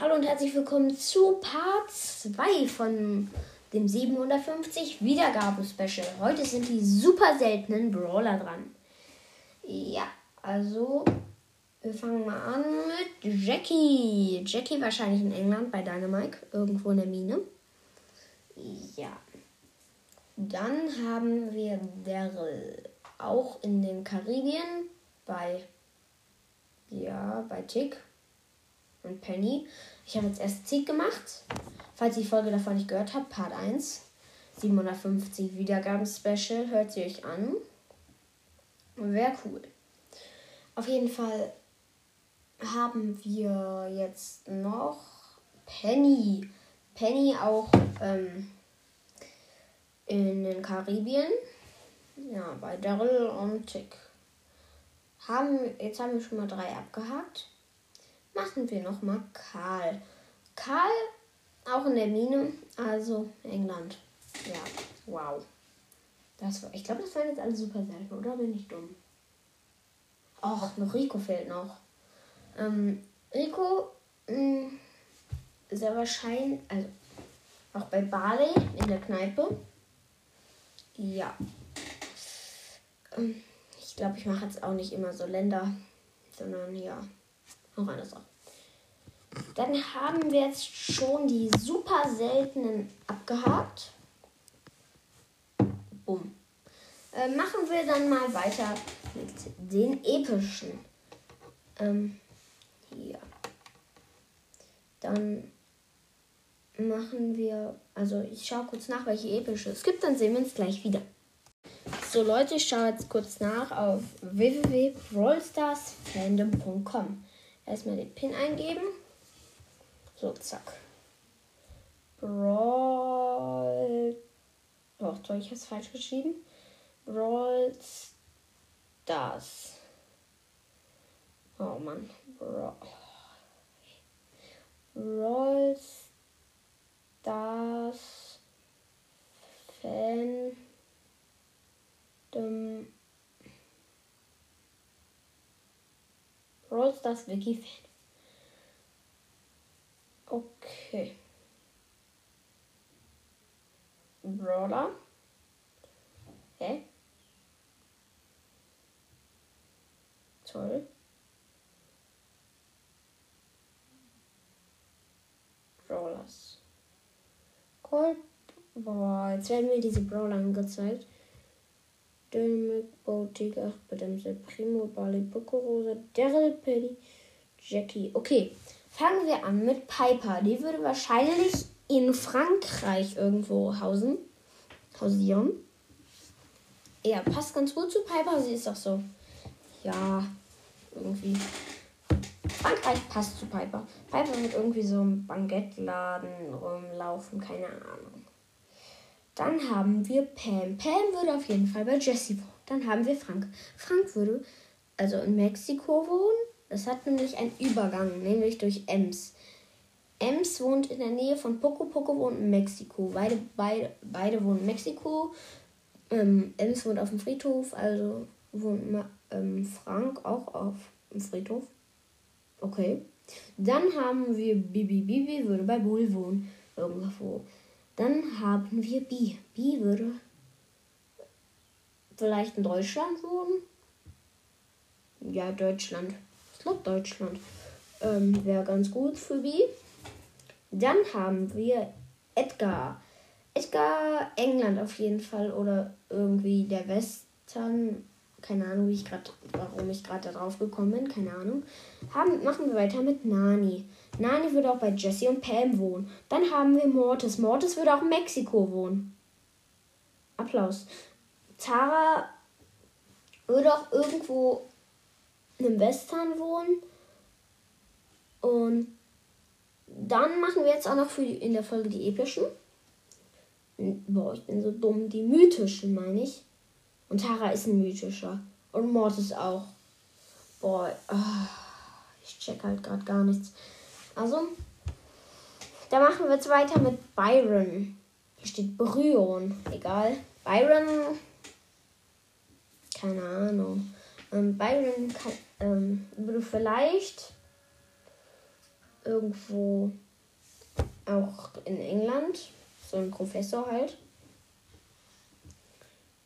Hallo und herzlich willkommen zu Part 2 von dem 750 Wiedergaben-Special. Heute sind die super seltenen Brawler dran. Ja, also wir fangen mal an mit Jackie. Jackie wahrscheinlich in England bei Dynamite, irgendwo in der Mine. Ja. Dann haben wir Daryl, auch in den Karibien bei ja, bei Tick und Penny. Ich habe jetzt erst Zieg gemacht. Falls ihr die Folge davon nicht gehört habt, Part 1. 750 Wiedergaben-Special. Hört sie euch an. Wäre cool. Auf jeden Fall haben wir jetzt noch Penny. Penny auch ähm, in den Karibien. Ja, bei Daryl und Tick. Haben, jetzt haben wir schon mal drei abgehakt machen wir nochmal Karl. Karl, auch in der Mine, also England. Ja, wow. Das war, ich glaube, das waren jetzt alle super selten, oder bin ich dumm? Och, noch Rico fehlt noch. Ähm, Rico mh, hm, sehr wahrscheinlich, also auch bei Barley in der Kneipe. Ja. Ähm, ich glaube, ich mache jetzt auch nicht immer so Länder, sondern ja, noch eine Sache. Dann haben wir jetzt schon die super seltenen abgehakt. Bumm. Äh, machen wir dann mal weiter mit den epischen. Ähm, hier. Dann machen wir, also ich schaue kurz nach, welche epische es gibt, dann sehen wir uns gleich wieder. So Leute, ich schaue jetzt kurz nach auf www.rollstarsfandom.com. Erstmal den Pin eingeben. So, zack. Brawl. Oh, soll ich es falsch geschrieben? Brawl Stars. Oh Mann. Brawl. Brawl Stars. Fan. Brawl Stars Wiki Fan. Okay. Brawler. Hä? Toll. Brawlers. Cold. Boah, jetzt werden mir diese Brawler angezeigt. Dynamic, Boutique, Bedämse, Primo, Bali, Rosa, Daryl, Paddy, Jackie. Okay, Fangen wir an mit Piper. Die würde wahrscheinlich in Frankreich irgendwo hausen. Hausieren. Ja, passt ganz gut zu Piper. Sie ist doch so. Ja, irgendwie. Frankreich passt zu Piper. Piper wird irgendwie so im Banketladen rumlaufen, keine Ahnung. Dann haben wir Pam. Pam würde auf jeden Fall bei Jessie wohnen. Dann haben wir Frank. Frank würde also in Mexiko wohnen. Es hat nämlich einen Übergang, nämlich durch Ems. Ems wohnt in der Nähe von Poco, Poco wohnt in Mexiko. Beide, beide, beide wohnen in Mexiko. Ähm, Ems wohnt auf dem Friedhof, also wohnt ähm, Frank auch auf dem Friedhof. Okay. Dann haben wir Bibi. Bibi würde bei Bull wohnen, irgendwo. Dann haben wir Bi. Bi würde vielleicht in Deutschland wohnen. Ja, Deutschland. Ich glaube Deutschland. Ähm, Wäre ganz gut für die. Dann haben wir Edgar. Edgar England auf jeden Fall oder irgendwie der Western. Keine Ahnung, wie ich grad, warum ich gerade darauf gekommen bin. Keine Ahnung. Haben, machen wir weiter mit Nani. Nani würde auch bei Jesse und Pam wohnen. Dann haben wir Mortis. Mortis würde auch in Mexiko wohnen. Applaus. Tara würde auch irgendwo im Western wohnen. Und dann machen wir jetzt auch noch für die, in der Folge die epischen. Boah, ich bin so dumm. Die mythischen, meine ich. Und Tara ist ein mythischer. Und Mortis auch. Boah, oh, ich check halt gerade gar nichts. Also, da machen wir jetzt weiter mit Byron. Hier steht Bryon. Egal. Byron. Keine Ahnung. Ähm, Byron kann, ähm, würde vielleicht irgendwo auch in England. So ein Professor halt.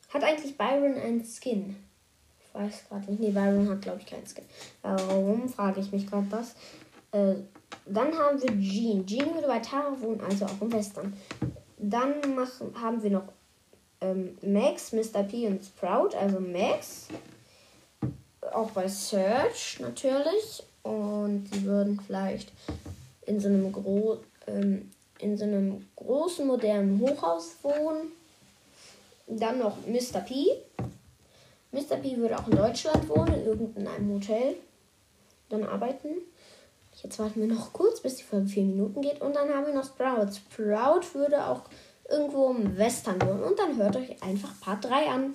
Hat eigentlich Byron einen Skin? Ich weiß gerade nicht. Nee, Byron hat, glaube ich, keinen Skin. Warum, frage ich mich gerade was. Äh, dann haben wir Jean. Jean würde bei Tara wohnen, also auch im Western. Dann machen, haben wir noch ähm, Max, Mr. P und Sprout. Also Max. Auch bei Search natürlich. Und die würden vielleicht in so einem, gro ähm, in so einem großen, modernen Hochhaus wohnen. Dann noch Mr. P. Mr. P würde auch in Deutschland wohnen, in irgendeinem Hotel. Dann arbeiten. Jetzt warten wir noch kurz, bis die Folge vier Minuten geht. Und dann haben wir noch Sprout. Sprout würde auch irgendwo im Western wohnen. Und dann hört euch einfach Part 3 an.